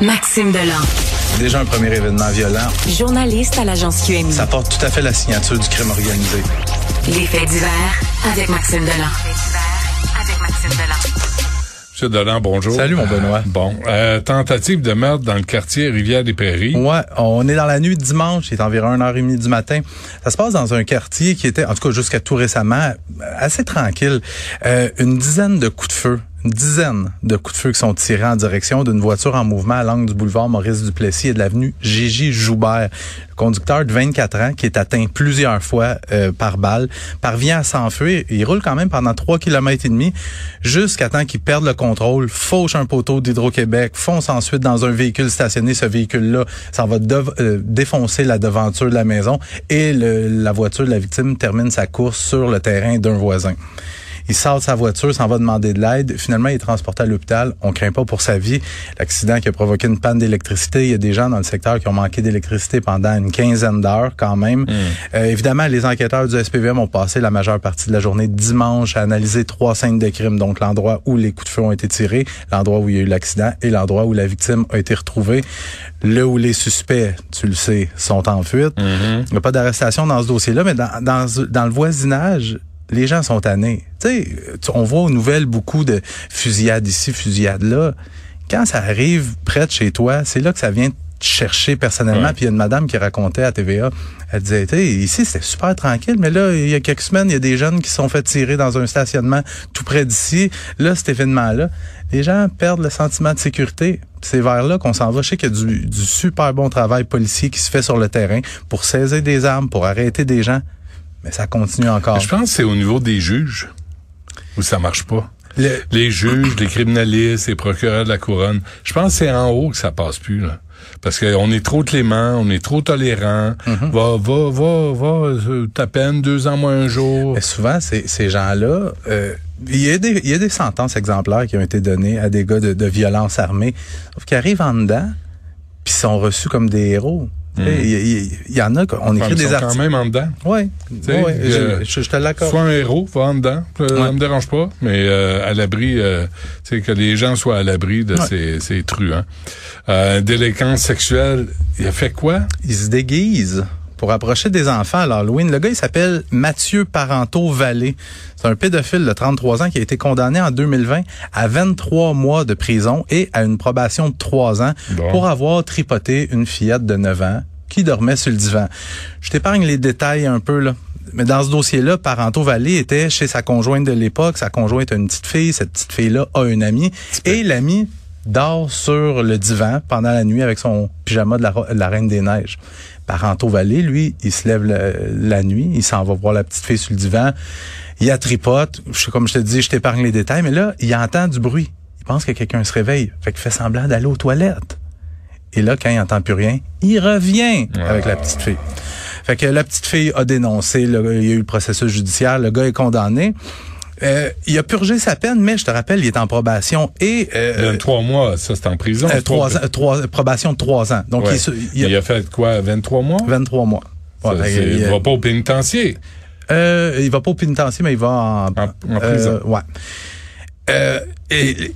Maxime Delan. Déjà un premier événement violent. Journaliste à l'agence QMI. Ça porte tout à fait la signature du crime organisé. Les faits divers avec Maxime Delan. avec Maxime Delan. Monsieur Delan, bonjour. Salut, mon Benoît. Bon, euh, tentative de meurtre dans le quartier Rivière-des-Prairies. Ouais, on est dans la nuit de dimanche, il est environ 1h30 du matin. Ça se passe dans un quartier qui était, en tout cas jusqu'à tout récemment, assez tranquille. Euh, une dizaine de coups de feu une dizaine de coups de feu qui sont tirés en direction d'une voiture en mouvement à l'angle du boulevard Maurice Duplessis et de l'avenue Gigi Joubert. Le conducteur de 24 ans qui est atteint plusieurs fois euh, par balle parvient à s'enfuir. Il roule quand même pendant 3 km et demi jusqu'à temps qu'il perde le contrôle, fauche un poteau d'Hydro-Québec, fonce ensuite dans un véhicule stationné. Ce véhicule-là, ça va euh, défoncer la devanture de la maison et la voiture de la victime termine sa course sur le terrain d'un voisin. Il sort de sa voiture, s'en va demander de l'aide. Finalement, il est transporté à l'hôpital. On craint pas pour sa vie. L'accident qui a provoqué une panne d'électricité. Il y a des gens dans le secteur qui ont manqué d'électricité pendant une quinzaine d'heures quand même. Hmm. Euh, évidemment, les enquêteurs du SPVM ont passé la majeure partie de la journée dimanche à analyser trois scènes de crime. Donc, l'endroit où les coups de feu ont été tirés, l'endroit où il y a eu l'accident et l'endroit où la victime a été retrouvée. Là où les suspects, tu le sais, sont en fuite. Hmm. Il n'y a pas d'arrestation dans ce dossier-là, mais dans, dans, dans le voisinage, les gens sont tannés. Tu sais, on voit aux nouvelles beaucoup de fusillades ici, fusillades là. Quand ça arrive près de chez toi, c'est là que ça vient te chercher personnellement. Puis il y a une madame qui racontait à TVA, elle disait, ici c'était super tranquille, mais là, il y a quelques semaines, il y a des jeunes qui sont fait tirer dans un stationnement tout près d'ici. Là, cet événement-là, les gens perdent le sentiment de sécurité. C'est vers là qu'on s'en va. Je sais qu'il y a du, du super bon travail policier qui se fait sur le terrain pour saisir des armes, pour arrêter des gens. Mais ça continue encore. Je pense que c'est au niveau des juges où ça marche pas. Les juges, les criminalistes, les procureurs de la couronne. Je pense que c'est en haut que ça passe plus. Là. Parce qu'on est trop clément, on est trop tolérant. Mm-hmm. Va, va, va, va, euh, ta peine, deux ans moins un jour. Mais souvent, ces gens-là, euh, il y, a des, il y a des sentences exemplaires qui ont été données à des gars de, de violence armée, qui arrivent en dedans, puis sont reçus comme des héros. Il y, y, en a, on écrit des articles. quand même en dedans. Oui, ouais, je, je, te l'accorde. Soit un héros, va en dedans, ça me dérange pas, mais euh, à l'abri, euh, que les gens soient à l'abri de ces, ces truands. Euh, délinquance sexuelle, il a fait quoi? Il se déguise pour approcher des enfants à l'Halloween. Le gars, il s'appelle Mathieu Parento Vallée. C'est un pédophile de 33 ans qui a été condamné en 2020 à 23 mois de prison et à une probation de 3 ans pour avoir tripoté une fillette de 9 ans qui dormait sur le divan. Je t'épargne les détails un peu, là. Mais dans ce dossier-là, Parento Vallée était chez sa conjointe de l'époque. Sa conjointe a une petite fille. Cette petite fille-là a un ami. Et l'ami dort sur le divan pendant la nuit avec son pyjama de la, Reine des Neiges. Parento Vallée, lui, il se lève la, nuit, il s'en va voir la petite fille sur le divan, il a tripote, comme je te dis, je t'épargne les détails, mais là, il entend du bruit. Il pense que quelqu'un se réveille, fait qu'il fait semblant d'aller aux toilettes. Et là, quand il entend plus rien, il revient avec la petite fille. Fait que la petite fille a dénoncé, il y a eu le processus judiciaire, le gars est condamné. Euh, il a purgé sa peine, mais je te rappelle, il est en probation et euh, trois mois, ça c'est en prison. Euh, trois, trois, probation de trois ans. Donc il, a, fait quoi, 23 mois? 23 mois. il, va pas au pénitencier? Euh, il va pas au pénitencier, mais il va en, en, prison. ouais. et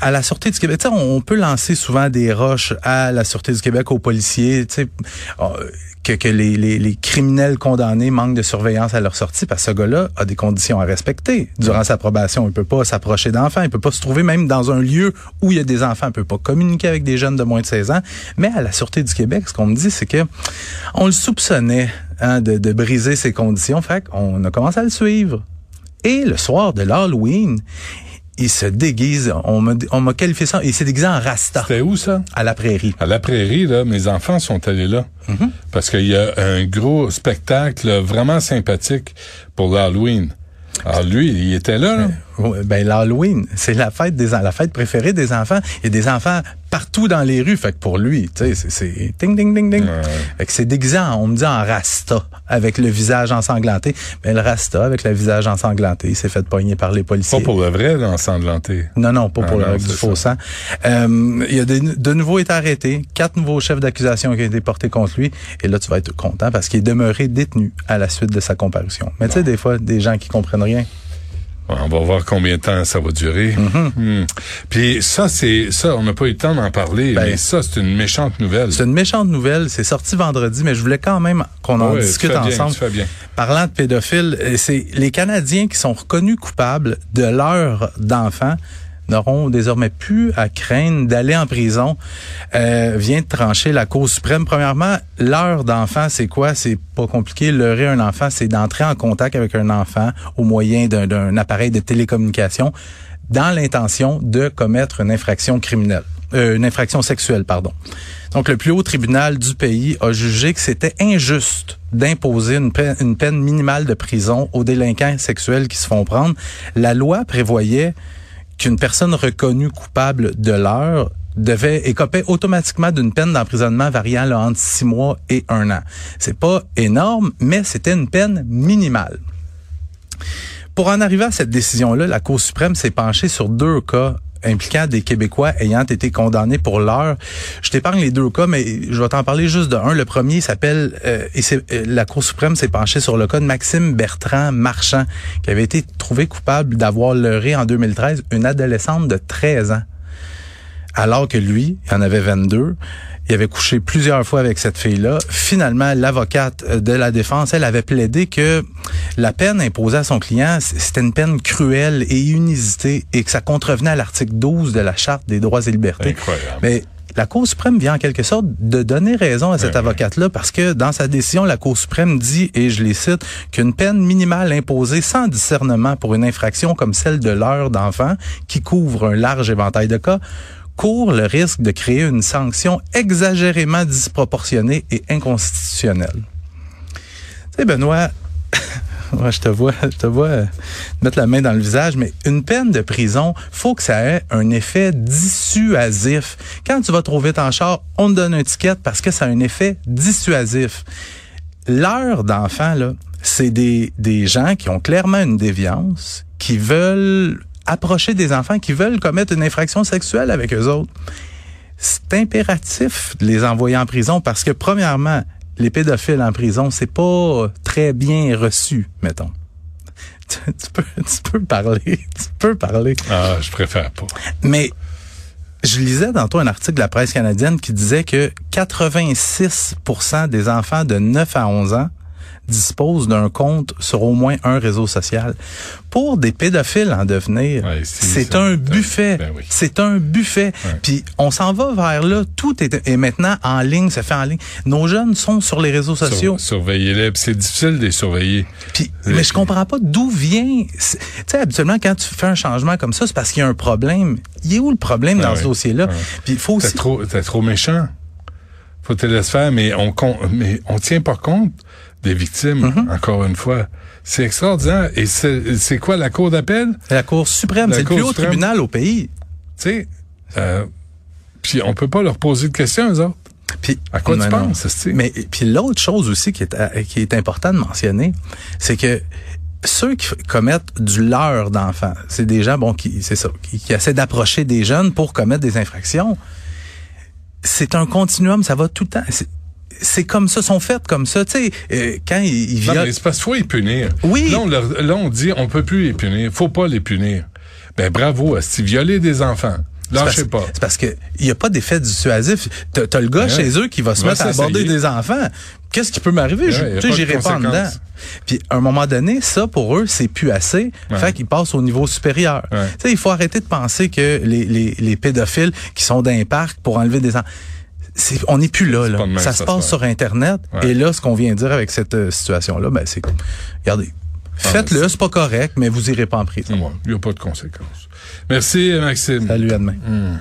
à la Sûreté du Québec, on peut lancer souvent des roches à la Sûreté du Québec, aux policiers, oh, que, que les, criminels condamnés manquent de surveillance à leur sortie parce que ce gars-là a des conditions à respecter. Durant sa probation, il peut pas s'approcher d'enfants, il peut pas se trouver même dans un lieu où il y a des enfants, il peut pas communiquer avec des jeunes de moins de 16 ans. Mais à la Sûreté du Québec, ce qu'on me dit, c'est que on le soupçonnait hein, de, de briser ses conditions. Fait qu'on a commencé à le suivre. Et le soir de l'Halloween, il se déguise. On m'a, on m'a qualifié ça. Il s'est déguisé en rasta. C'était où ça? À la prairie. À la prairie, là, mes enfants sont allés là. Mm-hmm. Parce qu'il y a un gros spectacle vraiment sympathique pour l'Halloween. Alors lui, il était là. là. Ben, ben l'Halloween, c'est la fête des la fête préférée des enfants. Il y a des enfants partout dans les rues. Fait que pour lui, tu sais, c'est ding ding ding ding. Fait que c'est déguisé, on me dit en rasta avec le visage ensanglanté. Mais le rasta avec le visage ensanglanté, il s'est fait pogner par les policiers. Pas pour le vrai ensanglanté. Non non, pas pour ah le du faux sang. Euh, il a de, nouveau été arrêté, quatre nouveaux chefs d'accusation qui ont été portés contre lui. Et là, tu vas être content parce qu'il est demeuré détenu à la suite de sa comparution. Mais tu sais, des fois, des gens qui comprennent rien. On va voir combien de temps ça va durer. Mm-hmm. Hmm. Puis ça, c'est ça, on n'a pas eu le temps d'en parler, Ben, mais ça, c'est une méchante nouvelle. C'est une méchante nouvelle. C'est sorti vendredi, mais je voulais quand même qu'on en tu discute bien, ensemble. tu fais bien. Parlant de pédophiles, euh, c'est les Canadiens qui sont reconnus coupables de leurs d'enfants n'auront désormais plus à craindre d'aller en prison. Euh, vient de trancher la Cour suprême. Premièrement, l'heure d'enfant, c'est quoi? C'est pas compliqué. Leurrer un enfant, c'est d'entrer en contact avec un enfant au moyen d'un- appareil de télécommunication dans l'intention de commettre une infraction criminelle. Euh, une infraction sexuelle, pardon. Donc, le plus haut tribunal du pays a jugé que c'était injuste d'imposer une peine minimale de prison aux délinquants sexuels qui se font prendre. La loi prévoyait qu'une personne reconnue coupable de l'heure devait écoper automatiquement d'une peine d'emprisonnement variant entre six mois et un an. C'est pas énorme, mais c'était une peine minimale. Pour en arriver à cette décision-là, la Cour suprême s'est penchée sur deux cas impliquant des Québécois ayant été condamnés pour l'heure. Je t'épargne les deux cas, mais je vais t'en parler juste de un. Le premier s'appelle, euh, et c'est, euh, la Cour suprême s'est penchée sur le cas de Maxime Bertrand Marchand, qui avait été trouvé coupable d'avoir leurré en 2013 une adolescente de 13 ans. Alors que lui, il en avait 22. Il avait couché plusieurs fois avec cette fille-là. Finalement, l'avocate de la défense, elle avait plaidé que la peine imposée à son client, c'était une peine cruelle et inusitée et que ça contrevenait à l'article 12 de la Charte des droits et libertés. Incroyable. Mais la Cour suprême vient en quelque sorte de donner raison à cette avocate-là parce que dans sa décision, la Cour suprême dit, et je les cite, qu'une peine minimale imposée sans discernement pour une infraction comme celle de l'heure d'enfant, qui couvre un large éventail de cas, court le risque de créer une sanction exagérément disproportionnée et inconstitutionnelle. Tu sais, Benoît, moi, je te vois, je te vois euh, mettre la main dans le visage, mais une peine de prison, faut que ça ait un effet dissuasif. Quand tu vas trop vite en char, on te donne un ticket parce que ça a un effet dissuasif. L'heure d'enfant, là, c'est des, des gens qui ont clairement une déviance, qui veulent approcher des enfants, qui veulent commettre une infraction sexuelle avec eux autres. C'est impératif de les envoyer en prison parce que, premièrement, les pédophiles en prison, c'est pas très bien reçu, mettons. Tu, tu peux, tu peux parler, tu peux parler. Ah, je préfère pas. Mais je lisais tantôt un article de la presse canadienne qui disait que 86% des enfants de 9 à 11 ans disposent d'un compte sur au moins un réseau social. Pour des pédophiles en devenir, Ouais, c'est ça. un buffet. Ben oui. C'est un buffet. Ouais. Puis on s'en va vers là. Tout est, est maintenant en ligne, se fait en ligne. Nos jeunes sont sur les réseaux sociaux. Sur- Surveillez-les. Puis C'est difficile de les surveiller. Puis, mais je comprends pas d'où vient. Tu sais, habituellement, quand tu fais un changement comme ça, c'est parce qu'il y a un problème. Il est où le problème Ah dans oui. ce dossier-là? Ah. Puis il faut T'es aussi. trop, t'es trop méchant. Faut te laisser faire, mais on, mais on tient pas compte des victimes, Mm-hmm. encore une fois. C'est extraordinaire. Et c'est quoi la cour d'appel? La Cour suprême, c'est le plus haut suprême. tribunal au pays. Tu sais, euh, puis on peut pas leur poser de questions, eux autres. Puis, À quoi tu penses? Mais puis l'autre chose aussi qui est, à- qui est important de mentionner, c'est que ceux qui commettent du leurre d'enfants, c'est des gens bon qui c'est ça, qui, qui essaient d'approcher des jeunes pour commettre des infractions. C'est un continuum, ça va tout le temps. C'est- comme ça, sont faites comme ça. Tu sais, euh, quand ils, ils Non, violent- mais c'est parce qu'il faut les punir. Oui. Là on, leur- là, on dit, on peut plus les punir. Faut pas les punir. Ben, bravo, esti. Violer des enfants. Lâchez pas. C'est parce que il y a pas d'effet dissuasif. T'as as le gars Ouais. chez eux qui va se Va mettre à aborder des enfants. Qu'est-ce qui peut m'arriver? Je- Ouais, pas de j'irai pas en dedans. Puis à un moment donné, ça pour eux, c'est plus assez. Ouais. Fait qu'ils passent au niveau supérieur. Tu sais, il faut arrêter de penser que les, les, les pédophiles qui sont dans un parc pour enlever des enfants. On n'est plus là. là. même Ça se passe se sur Internet. Ouais. Et là, ce qu'on vient de dire avec cette euh, situation-là, ben, c'est, regardez, faites-le, c'est pas correct, mais vous irez pas en prison. Il n'y a pas de conséquences. Merci, Maxime. Salut, à demain. Hmm.